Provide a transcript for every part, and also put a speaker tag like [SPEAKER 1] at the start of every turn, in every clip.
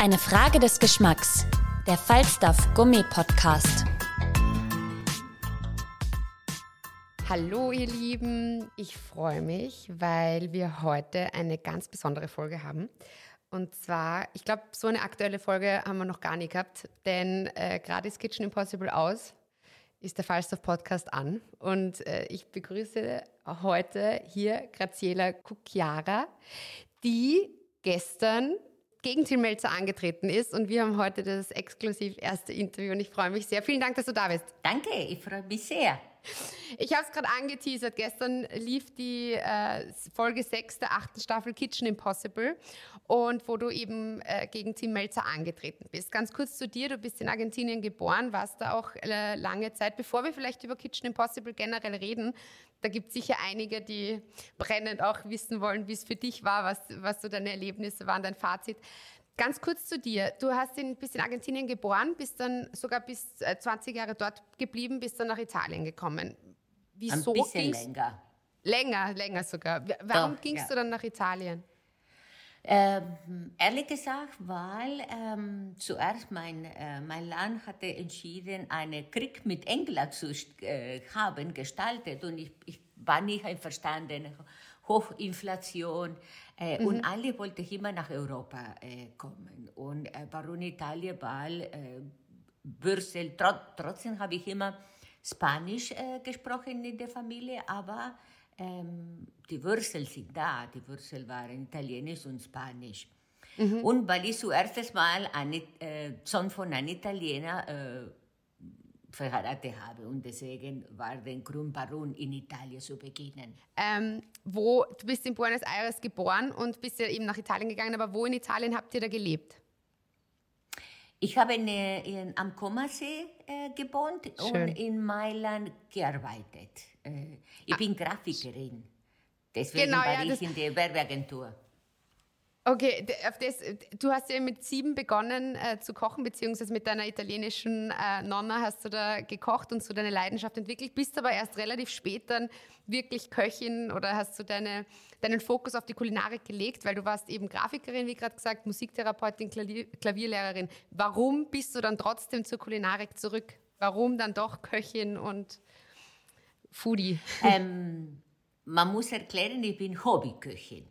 [SPEAKER 1] Eine Frage des Geschmacks. Der Falstaff Gummi Podcast.
[SPEAKER 2] Hallo ihr Lieben, ich freue mich, weil wir heute eine ganz besondere Folge haben. Und zwar, ich glaube, so eine aktuelle Folge haben wir noch gar nie gehabt, denn äh, gerade ist Kitchen Impossible aus, ist der Falstaff Podcast an. Und äh, ich begrüße heute hier Graziela Cucchiara, die gestern gegen Tim Melzer angetreten ist. Und wir haben heute das exklusiv erste Interview und ich freue mich sehr. Vielen Dank, dass du da bist.
[SPEAKER 3] Danke, ich freue mich sehr.
[SPEAKER 2] Ich habe es gerade angeteasert. Gestern lief die äh, Folge 6 der achten Staffel Kitchen Impossible und wo du eben äh, gegen Tim Melzer angetreten bist. Ganz kurz zu dir. Du bist in Argentinien geboren, warst da auch äh, lange Zeit. Bevor wir vielleicht über Kitchen Impossible generell reden, da gibt es sicher einige, die brennend auch wissen wollen, wie es für dich war, was, was so deine Erlebnisse waren, dein Fazit. Ganz kurz zu dir. Du hast in, bist in Argentinien geboren, bist dann sogar bis 20 äh, Jahre dort geblieben, bist dann nach Italien gekommen.
[SPEAKER 3] Wieso Ein bisschen länger.
[SPEAKER 2] Länger, länger sogar. Warum Doch, gingst ja. du dann nach Italien?
[SPEAKER 3] Ähm, ehrlich gesagt, weil ähm, zuerst mein, äh, mein Land hatte entschieden, einen Krieg mit England zu äh, haben, gestaltet und ich, ich war nicht einverstanden. Hochinflation äh, mhm. und alle wollten immer nach Europa äh, kommen. Und äh, warum Italien, weil äh, Brüssel, tro trotzdem habe ich immer Spanisch äh, gesprochen in der Familie, aber ähm, die Wurzeln sind da. Die Wurzeln waren Italienisch und Spanisch. Mhm. Und weil ich zuerst mal einen äh, Sohn von einem Italiener äh, verheiratet habe und deswegen war der Grund, warum in Italien zu beginnen.
[SPEAKER 2] Ähm, wo, du bist in Buenos Aires geboren und bist ja eben nach Italien gegangen, aber wo in Italien habt ihr da gelebt?
[SPEAKER 3] Ich habe in, in, am Comasee äh, gewohnt Schön. und in Mailand gearbeitet. Äh, ich ah. bin Grafikerin, deswegen genau, war ja, ich in der Werbeagentur.
[SPEAKER 2] Okay, das, du hast ja mit sieben begonnen äh, zu kochen, beziehungsweise mit deiner italienischen äh, Nonna hast du da gekocht und so deine Leidenschaft entwickelt, bist aber erst relativ spät dann wirklich Köchin oder hast du deine, deinen Fokus auf die Kulinarik gelegt, weil du warst eben Grafikerin, wie gerade gesagt, Musiktherapeutin, Klavier, Klavierlehrerin. Warum bist du dann trotzdem zur Kulinarik zurück? Warum dann doch Köchin und Foodie?
[SPEAKER 3] Ähm, man muss erklären, ich bin Hobbyköchin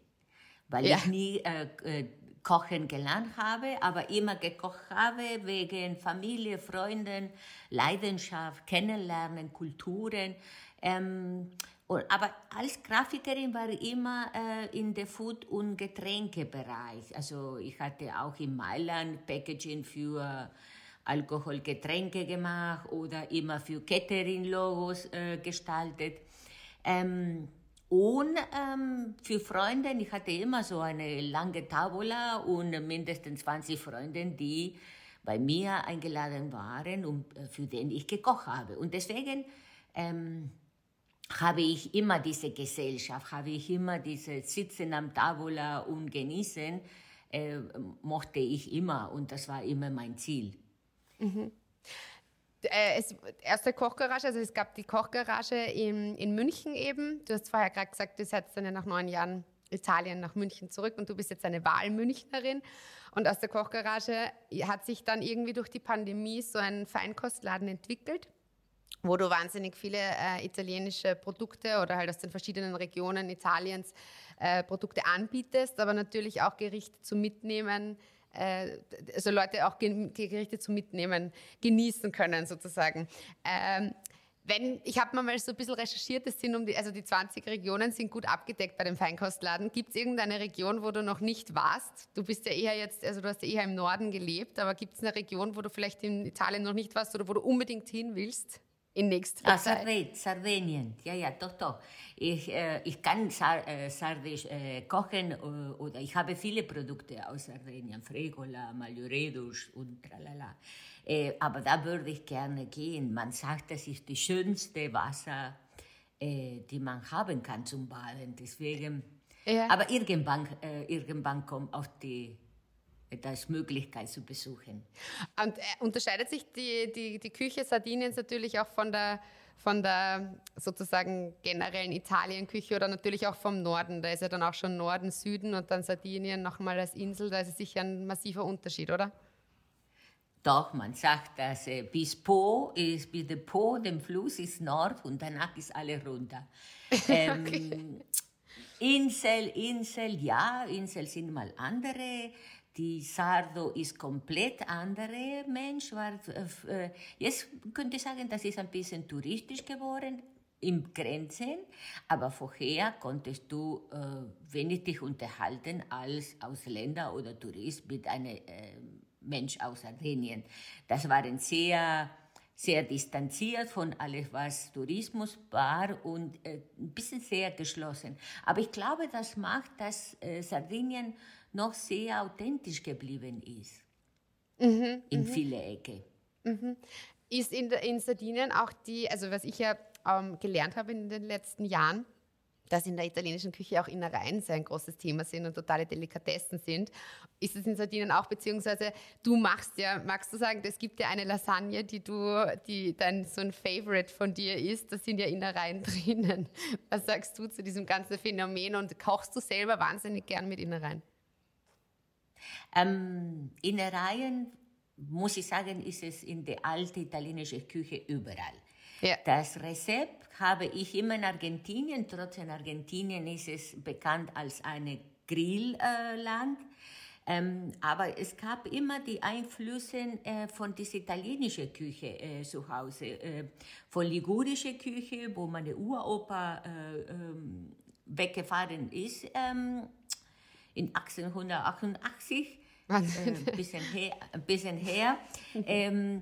[SPEAKER 3] weil ja. ich nie äh, äh, kochen gelernt habe, aber immer gekocht habe wegen Familie, Freunden, Leidenschaft, Kennenlernen, Kulturen. Ähm, und, aber als Grafikerin war ich immer äh, in der Food- und Getränkebereich. Also ich hatte auch in Mailand Packaging für Alkoholgetränke gemacht oder immer für Catering-Logos äh, gestaltet. Ähm, und ähm, für Freunde, ich hatte immer so eine lange Tavola und mindestens 20 Freunde, die bei mir eingeladen waren und äh, für den ich gekocht habe. Und deswegen ähm, habe ich immer diese Gesellschaft, habe ich immer diese Sitzen am Tavola und genießen, äh, mochte ich immer und das war immer mein Ziel.
[SPEAKER 2] Mhm äh, es, erste Kochgarage, also es gab die Kochgarage in, in München eben. Du hast vorher gerade gesagt, du seid dann ja nach neun Jahren Italien nach München zurück und du bist jetzt eine Wahlmünchnerin. Und aus der Kochgarage hat sich dann irgendwie durch die Pandemie so ein Feinkostladen entwickelt, wo du wahnsinnig viele äh, italienische Produkte oder halt aus den verschiedenen Regionen Italiens äh, Produkte anbietest, aber natürlich auch Gerichte zum Mitnehmen äh, also Leute auch die Gerichte zum Mitnehmen genießen können sozusagen. Ähm, wenn, ich habe mal so ein bisschen recherchiert, es sind um die, also die 20 Regionen sind gut abgedeckt bei dem Feinkostladen. Gibt es irgendeine Region, wo du noch nicht warst? Du bist ja eher jetzt, also du hast ja eher im Norden gelebt, aber gibt es eine Region, wo du vielleicht in Italien noch nicht warst oder wo du unbedingt hin willst? In nächster
[SPEAKER 3] ah,
[SPEAKER 2] Zeit?
[SPEAKER 3] Sardinien, ja, ja, doch, doch. Ich, äh, ich kann Sar äh, Sardisch äh, kochen äh, oder ich habe viele Produkte aus Sardinien, Fregola, Malioredus und tralala. Äh, aber da würde ich gerne gehen. Man sagt, das ist die schönste Wasser, die man haben kann zum Baden. Deswegen, ja. aber irgendwann, irgendwann kommt auf die das Möglichkeit zu besuchen.
[SPEAKER 2] Und äh, unterscheidet sich die, die, die Küche Sardiniens natürlich auch von der, von der sozusagen generellen Italienküche oder natürlich auch vom Norden? Da ist ja dann auch schon Norden, Süden und dann Sardinien nochmal als Insel, da ist es sicher ein massiver Unterschied, oder?
[SPEAKER 3] Doch, man sagt, dass äh, bis Po ist, bis der Po, dem Fluss ist Nord und danach ist alle runter. Ähm, okay. Insel, Insel, ja, Insel sind mal andere die Sardo ist komplett andere Mensch. War, äh, jetzt könnte ich sagen, das ist ein bisschen touristisch geworden im Grenzen, aber vorher konntest du äh, wenig dich unterhalten als Ausländer oder Tourist mit einem äh, Mensch aus Sardinien. Das waren sehr sehr distanziert von alles, was Tourismus war und äh, ein bisschen sehr geschlossen. Aber ich glaube, das macht, dass äh, Sardinien noch sehr authentisch geblieben ist. Mhm, in mhm. viele Ecke.
[SPEAKER 2] Mhm. Ist in, in Sardinien auch die, also was ich ja ähm, gelernt habe in den letzten Jahren, dass in der italienischen Küche auch Innereien sehr ein großes Thema sind und totale Delikatessen sind. Ist es in Sardinien auch, beziehungsweise du machst ja, magst du sagen, es gibt ja eine Lasagne, die du, die dann so ein Favorite von dir ist, da sind ja Innereien drinnen. Was sagst du zu diesem ganzen Phänomen und kochst du selber wahnsinnig gern mit Innereien?
[SPEAKER 3] Ähm, Innereien, muss ich sagen, ist es in der alten italienischen Küche überall. Ja. Das Rezept habe ich immer in Argentinien. Trotzdem Argentinien ist es bekannt als ein Grillland. Ähm, aber es gab immer die Einflüsse äh, von dieser italienischen Küche äh, zu Hause, äh, von ligurischer Küche, wo meine Uropa äh, ähm, weggefahren ist ähm, in 1888, äh, ein bisschen her. Ein bisschen her. ähm,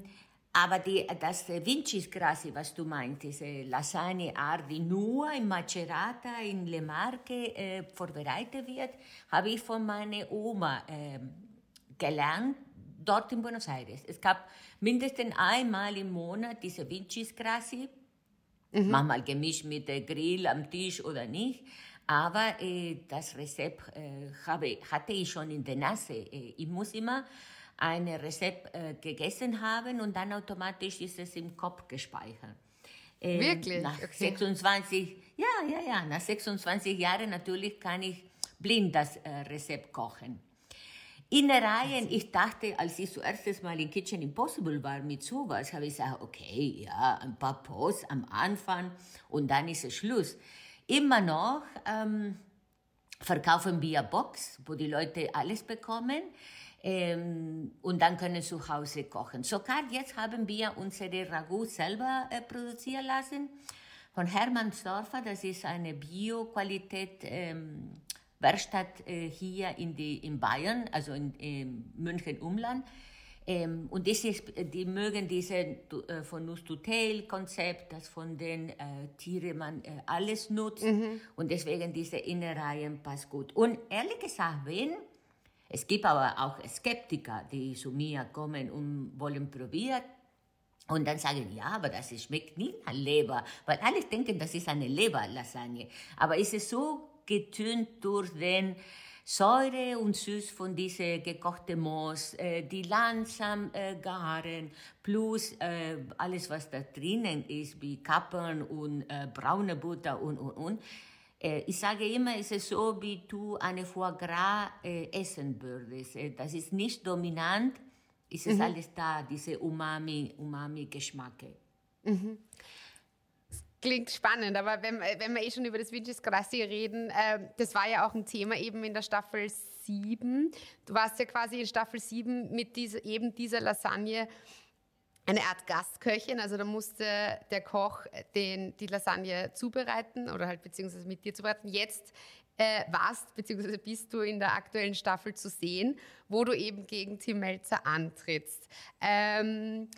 [SPEAKER 3] aber die, das Vincis Grassi, was du meinst, diese Lasagne Art, die nur in Macerata in Le Marche äh, vorbereitet wird, habe ich von meiner Oma äh, gelernt, dort in Buenos Aires. Es gab mindestens einmal im Monat diese Vincis Grassi, mhm. manchmal gemischt mit Grill am Tisch oder nicht. Aber äh, das Rezept äh, habe, hatte ich schon in der Nase. Äh, ich muss immer ein Rezept äh, gegessen haben und dann automatisch ist es im Kopf gespeichert.
[SPEAKER 2] Ähm, Wirklich?
[SPEAKER 3] Nach okay. 26, ja, ja, ja, nach 26 Jahren natürlich kann ich blind das äh, Rezept kochen. Innereien, ich dachte, als ich zuerst mal in Kitchen Impossible war mit sowas, habe ich gesagt, okay, ja, ein paar Posts am Anfang und dann ist es Schluss. Immer noch ähm, verkaufen wir Box, wo die Leute alles bekommen ähm, und dann können zu Hause kochen. Sogar jetzt haben wir unsere Ragout selber äh, produzieren lassen von Hermann Storfer. Das ist eine Bio-Qualität. Ähm, Werkstatt äh, hier in, die, in Bayern, also in, in München Umland. Ähm, und das ist, die mögen diese äh, von Nuss to Tail Konzept, das von den äh, Tieren man äh, alles nutzt. Mhm. Und deswegen diese Innereien passt gut. Und ehrlich gesagt, wenn es gibt aber auch Skeptiker, die zu mir kommen und wollen probieren. Und dann sagen, ja, aber das schmeckt nicht nach Leber, weil alle denken, das ist eine Leberlasagne. Aber es ist so getönt durch den Säure und Süß von diesem gekochten Moos, äh, die langsam äh, garen, plus äh, alles, was da drinnen ist, wie Kapern und äh, braune Butter und, und, und. Äh, ich sage immer, es ist so, wie du eine Foie Gras äh, essen würdest. Das ist nicht dominant, es ist mhm. alles da, diese Umami, Umami-Geschmacke.
[SPEAKER 2] Mhm. Klingt spannend, aber wenn, wenn wir eh schon über das Vincis Grassi reden, äh, das war ja auch ein Thema eben in der Staffel 7. Du warst ja quasi in Staffel 7 mit dieser, eben dieser Lasagne eine Art Gastköchin, also da musste der Koch den, die Lasagne zubereiten oder halt beziehungsweise mit dir zubereiten. Jetzt äh, warst beziehungsweise bist du in der aktuellen Staffel zu sehen, wo du eben gegen Tim Melzer antrittst. Ähm,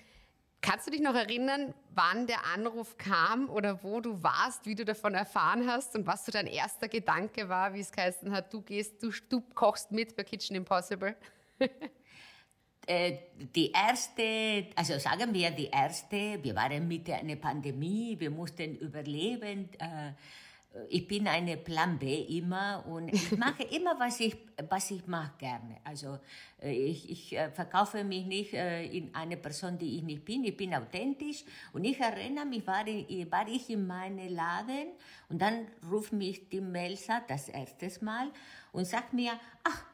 [SPEAKER 2] Kannst du dich noch erinnern, wann der Anruf kam oder wo du warst, wie du davon erfahren hast und was so dein erster Gedanke war, wie es geheißen hat, du gehst, du, du kochst mit bei Kitchen Impossible?
[SPEAKER 3] Äh, die erste, also sagen wir die erste, wir waren mit einer Pandemie, wir mussten überleben. Äh, ich bin eine Plan B immer und ich mache immer, was ich, was ich mache gerne. Also äh, ich, ich äh, verkaufe mich nicht äh, in eine Person, die ich nicht bin. Ich bin authentisch und ich erinnere mich, war ich, war ich in meinem Laden und dann ruft mich die Melsa das erste Mal und sagt mir, ach,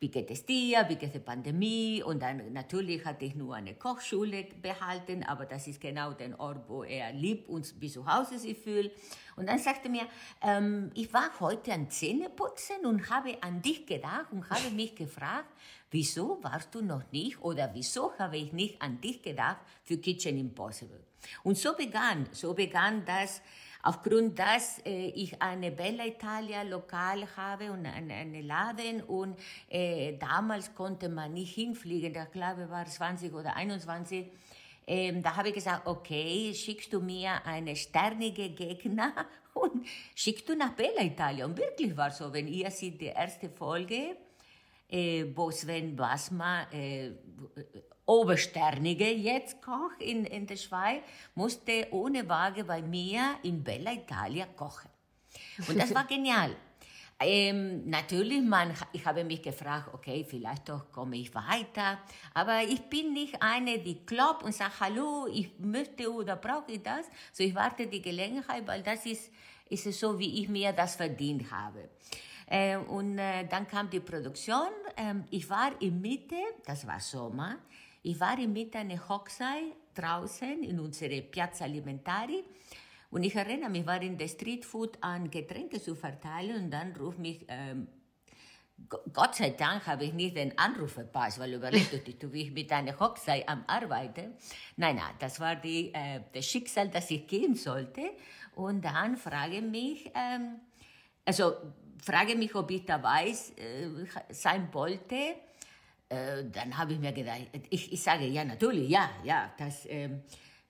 [SPEAKER 3] wie geht es dir, wie geht die Pandemie? Und dann natürlich hatte ich nur eine Kochschule behalten, aber das ist genau der Ort, wo er liebt und wie zu Hause sich fühlt. Und dann sagte er mir, ähm, ich war heute an Zähneputzen und habe an dich gedacht und habe mich gefragt, wieso warst du noch nicht oder wieso habe ich nicht an dich gedacht für Kitchen Impossible? Und so begann, so begann das, Aufgrund dass äh, ich eine Bella Italia Lokal habe und einen eine Laden und äh, damals konnte man nicht hinfliegen, ich glaube war 20 oder 21, ähm, da habe ich gesagt, okay, schickst du mir eine sternige Gegner und schickst du nach Bella Italia. Und wirklich war so, wenn ihr seht die erste Folge, äh, wo Sven Basma äh, Obersternige jetzt Koch in, in der Schweiz, musste ohne Waage bei mir in Bella Italia kochen. Und das war genial. Ähm, natürlich, man, ich habe mich gefragt, okay, vielleicht doch komme ich weiter, aber ich bin nicht eine, die klopft und sagt, hallo, ich möchte oder brauche ich das. So, ich warte die Gelegenheit, weil das ist, ist es so, wie ich mir das verdient habe. Äh, und äh, dann kam die Produktion. Ähm, ich war in Mitte, das war Sommer, ich war in Mitte einer Hochzeit draußen in unserer Piazza Alimentari und ich erinnere mich, ich war in der Streetfood an Getränke zu verteilen und dann ruft mich, ähm, Gott sei Dank habe ich nicht den Anruf verpasst, weil überlegt du, wie ich mit einer Hochzeit am Arbeiten. Nein, nein, das war die, äh, das Schicksal, dass ich gehen sollte. Und dann frage mich, ähm, also frage mich, ob ich dabei äh, sein wollte. Äh, dann habe ich mir gedacht, ich, ich sage ja natürlich, ja, ja, das, äh,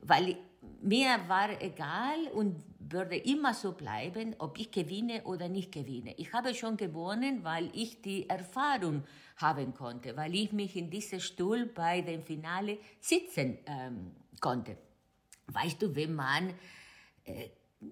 [SPEAKER 3] weil mir war egal und würde immer so bleiben, ob ich gewinne oder nicht gewinne. Ich habe schon gewonnen, weil ich die Erfahrung haben konnte, weil ich mich in diesem Stuhl bei dem Finale sitzen ähm, konnte. Weißt du, wenn man äh,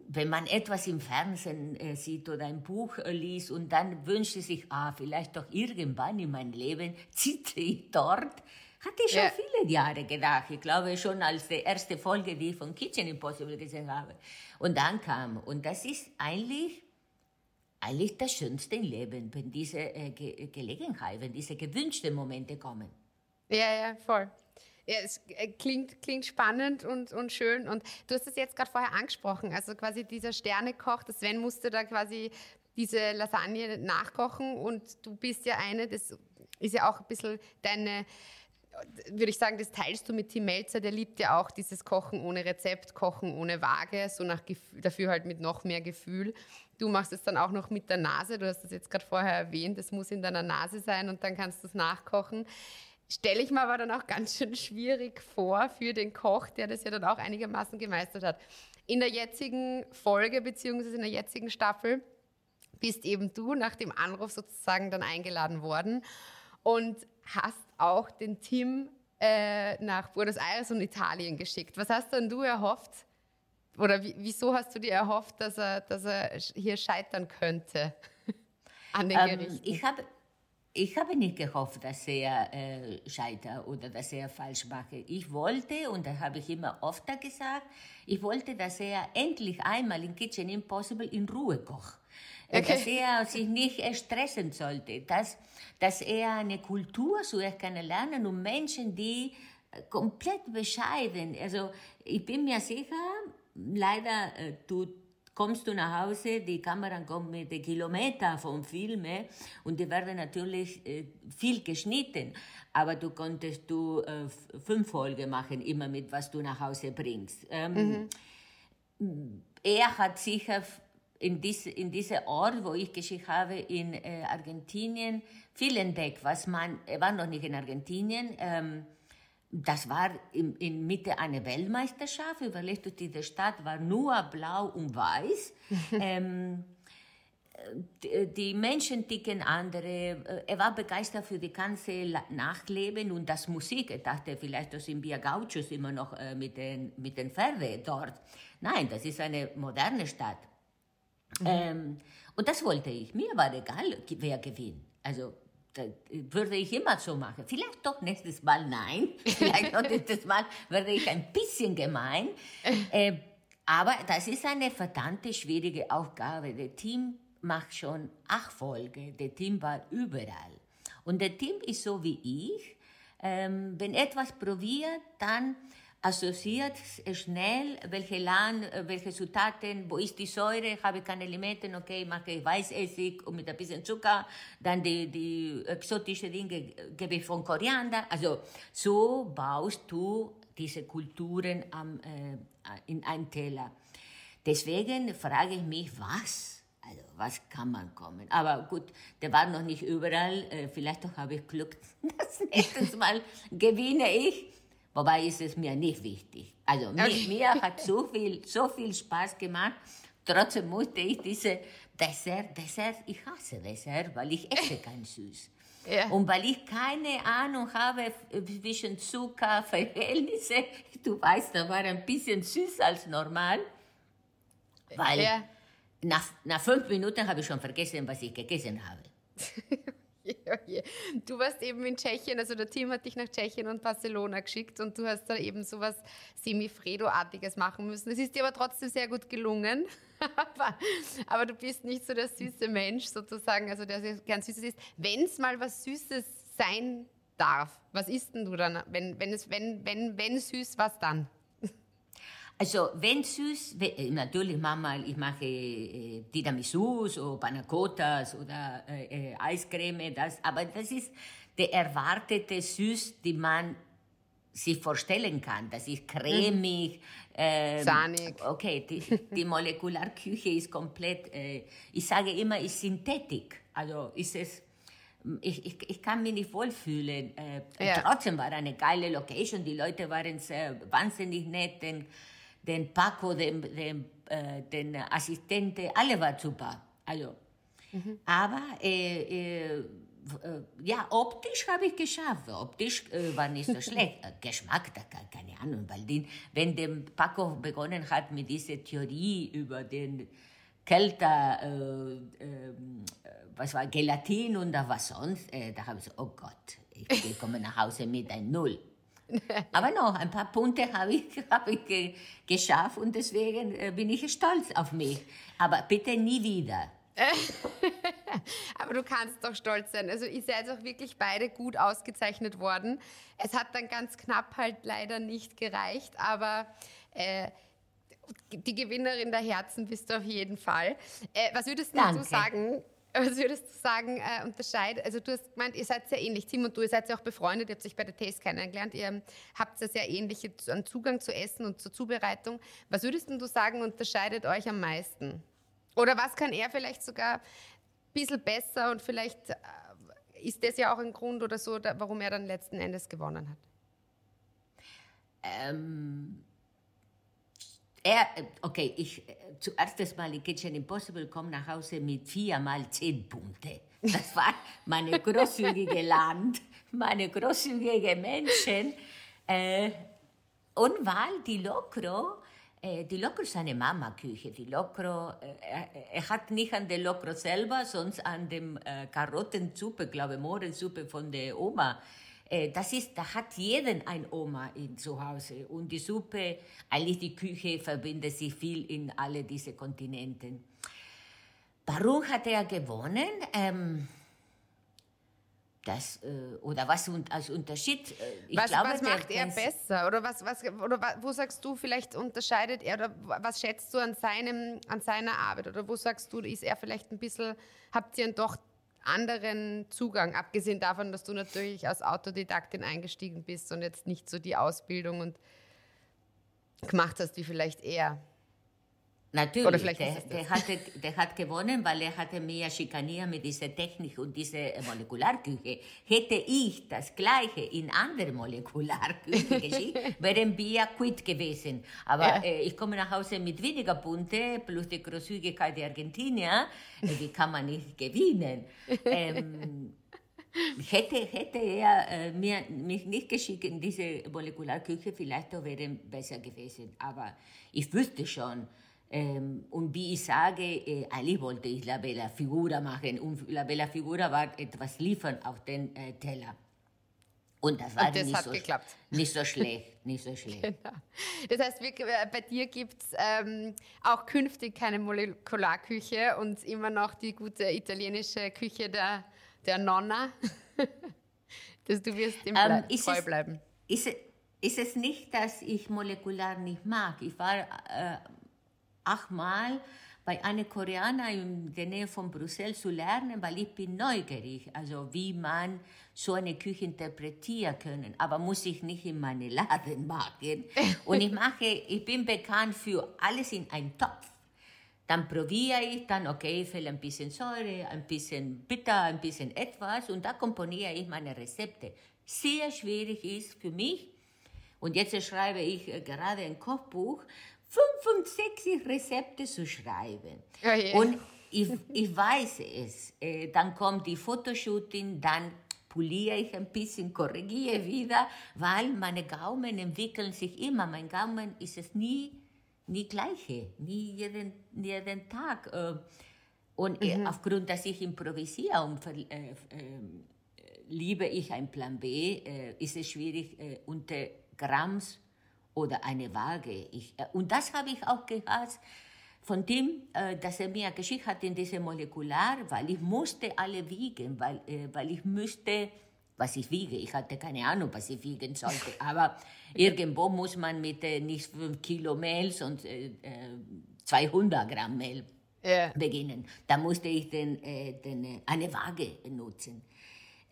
[SPEAKER 3] wenn man etwas im Fernsehen äh, sieht oder ein Buch äh, liest und dann wünscht sich, ah, vielleicht doch irgendwann in meinem Leben sitze ich dort, hatte ich schon ja. viele Jahre gedacht. Ich glaube schon als die erste Folge, die ich von Kitchen Impossible gesehen habe. Und dann kam, und das ist eigentlich, eigentlich das Schönste im Leben, wenn diese äh, Ge Gelegenheit, wenn diese gewünschten Momente kommen.
[SPEAKER 2] Ja, ja, voll. Ja, es äh, klingt, klingt spannend und, und schön. Und du hast es jetzt gerade vorher angesprochen. Also quasi dieser Sternekoch, das Sven musste da quasi diese Lasagne nachkochen und du bist ja eine, das ist ja auch ein bisschen deine, würde ich sagen, das teilst du mit Tim Melzer, der liebt ja auch dieses Kochen ohne Rezept, Kochen ohne Waage, so nach Gefühl, dafür halt mit noch mehr Gefühl. Du machst es dann auch noch mit der Nase, du hast das jetzt gerade vorher erwähnt, das muss in deiner Nase sein und dann kannst du es nachkochen stelle ich mir aber dann auch ganz schön schwierig vor für den Koch, der das ja dann auch einigermaßen gemeistert hat. In der jetzigen Folge beziehungsweise in der jetzigen Staffel bist eben du nach dem Anruf sozusagen dann eingeladen worden und hast auch den Tim äh, nach Buenos Aires und Italien geschickt. Was hast denn du erhofft? Oder wieso hast du dir erhofft, dass er, dass er hier scheitern könnte
[SPEAKER 3] an den ähm, Gerichten? Ich habe ich habe nicht gehofft, dass er äh, scheitert oder dass er falsch mache. Ich wollte, und das habe ich immer oft gesagt, ich wollte, dass er endlich einmal in Kitchen Impossible in Ruhe kocht. Äh, okay. Dass er sich nicht stressen sollte, dass, dass er eine Kultur zuerst kennenlernen und Menschen, die äh, komplett bescheiden, also ich bin mir sicher, leider äh, tut kommst du nach Hause, die Kamera kommt mit den Kilometern vom Film und die werden natürlich äh, viel geschnitten, aber du konntest du äh, fünf Folgen machen, immer mit was du nach Hause bringst. Mhm. Er hat sicher in, diese, in diesem Ort, wo ich geschickt habe, in äh, Argentinien, viel entdeckt, was man, er war noch nicht in Argentinien, ähm, das war in, in Mitte einer Weltmeisterschaft. Überlegt du, diese Stadt war nur blau und weiß. ähm, die Menschen ticken andere. Er war begeistert für die ganze Nachleben und das Musik. Er dachte vielleicht, das sind wir Gauchos immer noch äh, mit den, mit den Pferden dort. Nein, das ist eine moderne Stadt. Mhm. Ähm, und das wollte ich. Mir war egal, wer gewinnt. Also würde ich immer so machen. Vielleicht doch nächstes Mal nein. Vielleicht noch nächstes Mal werde ich ein bisschen gemein. Äh, aber das ist eine verdammte schwierige Aufgabe. Das Team macht schon acht Folgen. Das Team war überall. Und das Team ist so wie ich. Ähm, wenn etwas probiert, dann assoziiert schnell, welche Land, welche Zutaten, wo ist die Säure, habe keine Elemente, okay, mache ich Weißessig und mit ein bisschen Zucker, dann die, die exotischen Dinge gebe ich von Koriander. Also so baust du diese Kulturen am, äh, in einen Teller. Deswegen frage ich mich, was? Also, was kann man kommen? Aber gut, der war noch nicht überall. Äh, vielleicht habe ich Glück. Das nächste Mal gewinne ich. Wobei ist es mir nicht wichtig. Also mir, okay. mir hat so viel, so viel Spaß gemacht. Trotzdem musste ich diese Dessert, Dessert, ich hasse Dessert, weil ich esse kein Süß. Ja. Und weil ich keine Ahnung habe zwischen Zucker, Verhältnisse, du weißt, da war ein bisschen süß als normal, weil ja. nach, nach fünf Minuten habe ich schon vergessen, was ich gegessen habe.
[SPEAKER 2] Du warst eben in Tschechien, also der Team hat dich nach Tschechien und Barcelona geschickt und du hast da eben so was Semifredo-artiges machen müssen. Es ist dir aber trotzdem sehr gut gelungen. aber, aber, du bist nicht so der süße Mensch sozusagen, also der gern Süßes ist. Wenn es mal was Süßes sein darf, was isst denn du dann? Wenn, wenn, es, wenn, wenn, wenn süß, was dann?
[SPEAKER 3] Also wenn süß, äh, natürlich manchmal, ich mache äh, Tiramisus oder Panacotas oder äh, äh, Eiscreme, das, aber das ist der erwartete Süß, die man sich vorstellen kann. Das ist cremig,
[SPEAKER 2] ähm, sahnig.
[SPEAKER 3] Okay, die, die Molekularküche ist komplett, äh, ich sage immer, ist Synthetik. Also ist es, ich, ich, ich kann mich nicht wohlfühlen. Äh, ja. Trotzdem war eine geile Location, die Leute waren sehr wahnsinnig nett. Denn, den Paco, den, den, äh, den Assistenten, alle waren super. Also, mhm. Aber äh, äh, ja, optisch habe ich geschafft. Optisch äh, war nicht so schlecht. Äh, Geschmack, da, keine Ahnung, weil den, wenn der Paco begonnen hat mit dieser Theorie über den Kälter, äh, äh, was war Gelatin und da was sonst, äh, da habe ich so, oh Gott, ich komme nach Hause mit ein Null. Aber noch ein paar Punkte habe ich, hab ich ge geschafft und deswegen äh, bin ich stolz auf mich. Aber bitte nie wieder.
[SPEAKER 2] Aber du kannst doch stolz sein. Also ihr seid auch wirklich beide gut ausgezeichnet worden. Es hat dann ganz knapp halt leider nicht gereicht, aber äh, die Gewinnerin der Herzen bist du auf jeden Fall. Äh, was würdest du sagen? Was würdest du sagen, äh, unterscheidet? Also du hast gemeint, ihr seid sehr ähnlich. Tim und du, ihr seid ja auch befreundet, ihr habt euch bei der Taste kennengelernt. Ihr habt ja sehr ähnliche Zugang zu Essen und zur Zubereitung. Was würdest du sagen, unterscheidet euch am meisten? Oder was kann er vielleicht sogar ein bisschen besser und vielleicht äh, ist das ja auch ein Grund oder so, warum er dann letzten Endes gewonnen hat?
[SPEAKER 3] Ähm, er, okay, ich, zuerst mal in Kitchen Impossible komme nach Hause mit vier mal zehn Punkte. Das war meine großzügige Land, meine großzügige Menschen. Äh, und weil die Lokro, äh, die Lokro ist eine Mama-Küche. Die Lokro, äh, er, hat nicht an der Lokro selber, sondern an dem äh, Karottensuppe, glaube ich, Mohrensuppe von der Oma äh, das ist, da hat jeden ein Oma in zu Hause. Und die Suppe, eigentlich die Küche verbindet sich viel in alle diese Kontinenten. Warum hat er gewonnen? Ähm, das, äh, oder was als Unterschied?
[SPEAKER 2] Äh, ich was, glaube, was macht er besser? Oder, was, was, oder wo sagst du, vielleicht unterscheidet er, oder was schätzt du an, seinem, an seiner Arbeit? Oder wo sagst du, ist er vielleicht ein bisschen, habt ihr ihn doch anderen Zugang, abgesehen davon, dass du natürlich als Autodidaktin eingestiegen bist und jetzt nicht so die Ausbildung und gemacht hast wie vielleicht er?
[SPEAKER 3] Natürlich, der, der, hatte, der hat gewonnen, weil er hatte mehr schikaniert mit dieser Technik und dieser Molekularküche. Hätte ich das Gleiche in andere Molekularküche geschickt, wären wir quitt gewesen. Aber ja. äh, ich komme nach Hause mit weniger Punkte plus die Großzügigkeit der Argentinier. Äh, wie kann man nicht gewinnen? ähm, hätte, hätte er äh, mir, mich nicht geschickt in diese Molekularküche, vielleicht wäre besser gewesen. Aber ich wüsste schon, ähm, und wie ich sage, äh, eigentlich wollte ich La Bella Figura machen. Und La Bella Figura war etwas liefern auf den äh, Teller. Und das war und das nicht, so, geklappt. nicht so schlecht. Nicht so schlecht. Genau.
[SPEAKER 2] Das heißt, äh, bei dir gibt es ähm, auch künftig keine Molekularküche und immer noch die gute italienische Küche der, der Nonna. dass du wirst dem ähm,
[SPEAKER 3] Ble treu bleiben. Ist es, ist es nicht, dass ich molekular nicht mag? Ich war äh, achtmal bei einem Koreaner in der Nähe von Brüssel zu lernen, weil ich bin neugierig, also wie man so eine Küche interpretieren können. Aber muss ich nicht in meine Laden machen. Und ich mache, ich bin bekannt für alles in einen Topf. Dann probiere ich, dann, okay, will ein bisschen Säure, ein bisschen Bitter, ein bisschen etwas und da komponiere ich meine Rezepte. Sehr schwierig ist für mich, und jetzt schreibe ich äh, gerade ein Kochbuch, 65 Rezepte zu schreiben. Oh yeah. Und ich, ich weiß es. Äh, dann kommt die Fotoshooting, dann poliere ich ein bisschen, korrigiere wieder, weil meine Gaumen entwickeln sich immer. Mein Gaumen ist es nie, nie gleiche, nie jeden, jeden Tag. Äh. Und äh, mhm. aufgrund, dass ich improvisiere und äh, äh, liebe ich ein Plan B, äh, ist es schwierig, unter Gramms oder eine Waage. Ich, äh, und das habe ich auch gehört von dem, äh, dass er mir geschickt hat in diese Molekular, weil ich musste alle wiegen, weil, äh, weil ich müsste, was ich wiege, ich hatte keine Ahnung, was ich wiegen sollte, aber irgendwo muss man mit nicht 5 Kilo Mehl, sondern äh, 200 Gramm Mehl yeah. beginnen. Da musste ich den, den, eine Waage nutzen.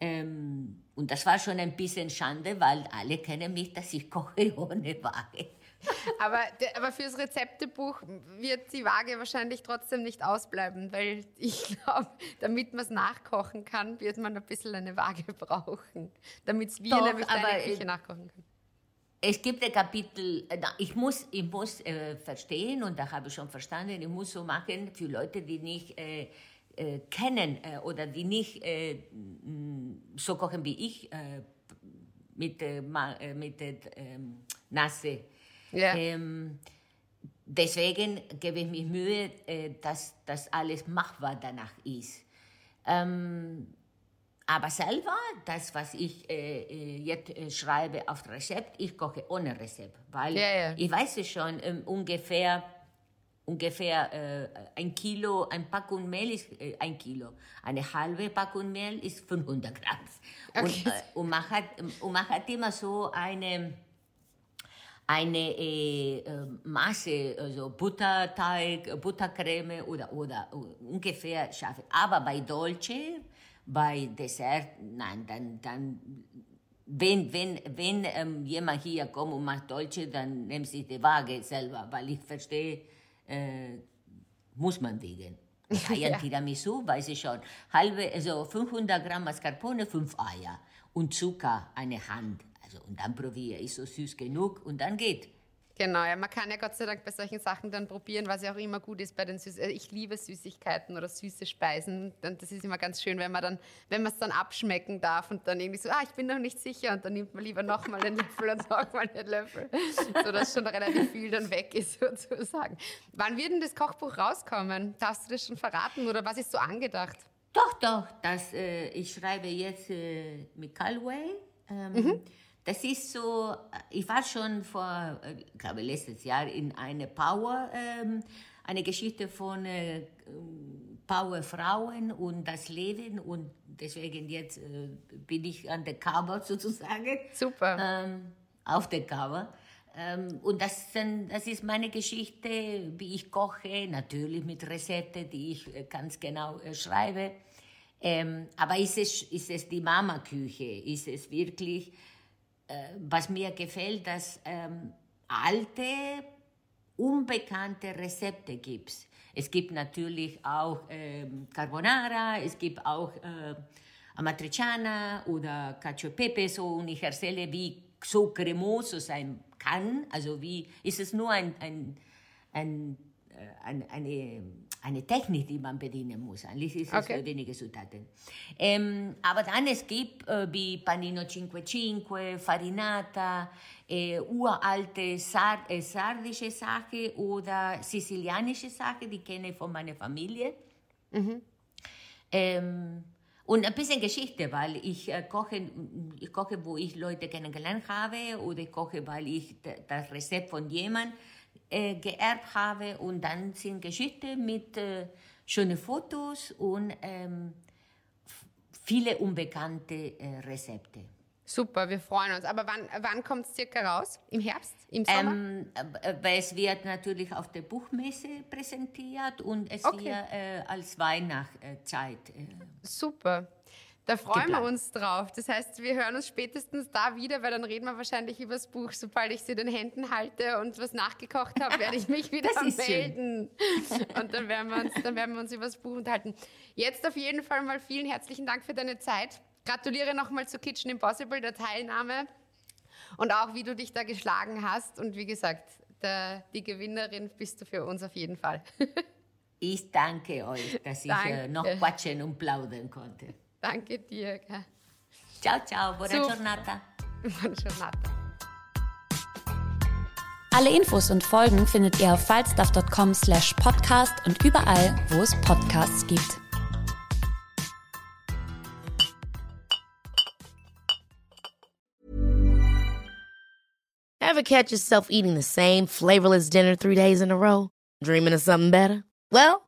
[SPEAKER 3] Ähm, und das war schon ein bisschen Schande, weil alle kennen mich, dass ich koche ohne Waage.
[SPEAKER 2] aber, aber fürs Rezeptebuch wird die Waage wahrscheinlich trotzdem nicht ausbleiben, weil ich glaube, damit man es nachkochen kann, wird man ein bisschen eine Waage brauchen, damit es wie Doch, der aber Küche nachkochen kann.
[SPEAKER 3] Es gibt ein Kapitel, äh, ich muss, ich muss äh, verstehen, und da habe ich schon verstanden, ich muss so machen für Leute, die nicht äh, äh, kennen äh, oder die nicht äh, so kochen wie ich äh, mit, äh, äh, mit ähm, Nase. Ja. Ähm, deswegen gebe ich mir Mühe, dass das alles machbar danach ist. Ähm, aber selber, das, was ich jetzt schreibe auf Rezept, ich koche ohne Rezept, weil ja, ja. ich weiß es schon ähm, ungefähr, ungefähr äh, ein Kilo, ein Packung Mehl ist äh, ein Kilo. Eine halbe Packung Mehl ist 500 Gramm. Okay. Und, äh, und, man hat, und man hat immer so eine, eine äh, äh Masse, also Butterteig, Buttercreme oder, oder ungefähr schaffe. Aber bei Dolce, bei Dessert, nein, dann, dann wenn, wenn, wenn ähm, jemand hier kommt und macht Dolce, dann nimmt sich die Waage selber, weil ich verstehe, äh, muss man wiegen. Eier ja. Tiramisu, weiß ich schon. Halbe, also 500 Gramm Mascarpone, fünf Eier. Und Zucker, eine Hand. Also, und dann probiere ich so süß genug und dann geht.
[SPEAKER 2] Genau, ja, man kann ja Gott sei Dank bei solchen Sachen dann probieren, was ja auch immer gut ist bei den Süß äh, Ich liebe Süßigkeiten oder süße Speisen. Und das ist immer ganz schön, wenn man dann, wenn man es dann abschmecken darf und dann irgendwie so, ah, ich bin noch nicht sicher und dann nimmt man lieber nochmal einen Löffel und nochmal einen Löffel, sodass schon relativ viel dann weg ist sozusagen. Wann wird denn das Kochbuch rauskommen? Darfst du das schon verraten oder was ist so angedacht?
[SPEAKER 3] Doch, doch, das, äh, ich schreibe jetzt äh, mit Calway. Ähm, mhm das ist so, ich war schon vor, ich glaube letztes Jahr in eine Power, ähm, eine Geschichte von äh, Powerfrauen und das Leben und deswegen jetzt äh, bin ich an der Cover sozusagen.
[SPEAKER 2] Super.
[SPEAKER 3] Ähm, auf der Cover. Ähm, und das, das ist meine Geschichte, wie ich koche, natürlich mit Rezepten, die ich äh, ganz genau äh, schreibe. Ähm, aber ist es, ist es die Mama-Küche? Ist es wirklich äh, was mir gefällt, dass ähm, alte unbekannte Rezepte gibt. Es gibt natürlich auch ähm, Carbonara, es gibt auch äh, Amatriciana oder Cacio e Pepe so und ich erzähle, wie so cremoso sein kann. Also wie ist es nur ein, ein, ein, äh, ein eine eine Technik, die man bedienen muss. Eigentlich ist es okay. wenige Zutaten. Ähm, aber dann es gibt äh, wie Panino 55, Farinata, äh, uralte Sar äh, sardische Sache oder sizilianische Sache, die kenne ich von meiner Familie. Mhm. Ähm, und ein bisschen Geschichte, weil ich äh, koche, ich koche, wo ich Leute kennengelernt habe oder ich koche, weil ich das Rezept von jemandem äh, geerbt habe. Und dann sind Geschichten mit äh, schönen Fotos und ähm, viele unbekannte äh, Rezepte.
[SPEAKER 2] Super, wir freuen uns. Aber wann, wann kommt es circa raus? Im Herbst? Im Sommer? Ähm,
[SPEAKER 3] äh, es wird natürlich auf der Buchmesse präsentiert und es okay. wird äh, als Weihnachtszeit. Äh,
[SPEAKER 2] Super. Da freuen geplant. wir uns drauf. Das heißt, wir hören uns spätestens da wieder, weil dann reden wir wahrscheinlich über das Buch. Sobald ich sie in den Händen halte und was nachgekocht habe, werde ich mich wieder melden. Und dann werden, wir uns, dann werden wir uns über das Buch unterhalten. Jetzt auf jeden Fall mal vielen herzlichen Dank für deine Zeit. Gratuliere nochmal zu Kitchen Impossible, der Teilnahme und auch, wie du dich da geschlagen hast. Und wie gesagt, der, die Gewinnerin bist du für uns auf jeden Fall.
[SPEAKER 3] Ich danke euch, dass ich äh, danke. noch quatschen und plaudern konnte.
[SPEAKER 2] Danke dir.
[SPEAKER 3] Ciao, ciao, buona Super. giornata.
[SPEAKER 2] Buona giornata.
[SPEAKER 1] Alle Infos und Folgen findet ihr auf falstaff.com slash podcast und überall, wo es Podcasts gibt.
[SPEAKER 4] Ever catch yourself eating the same flavorless dinner three days in a row? Dreaming of something better? Well,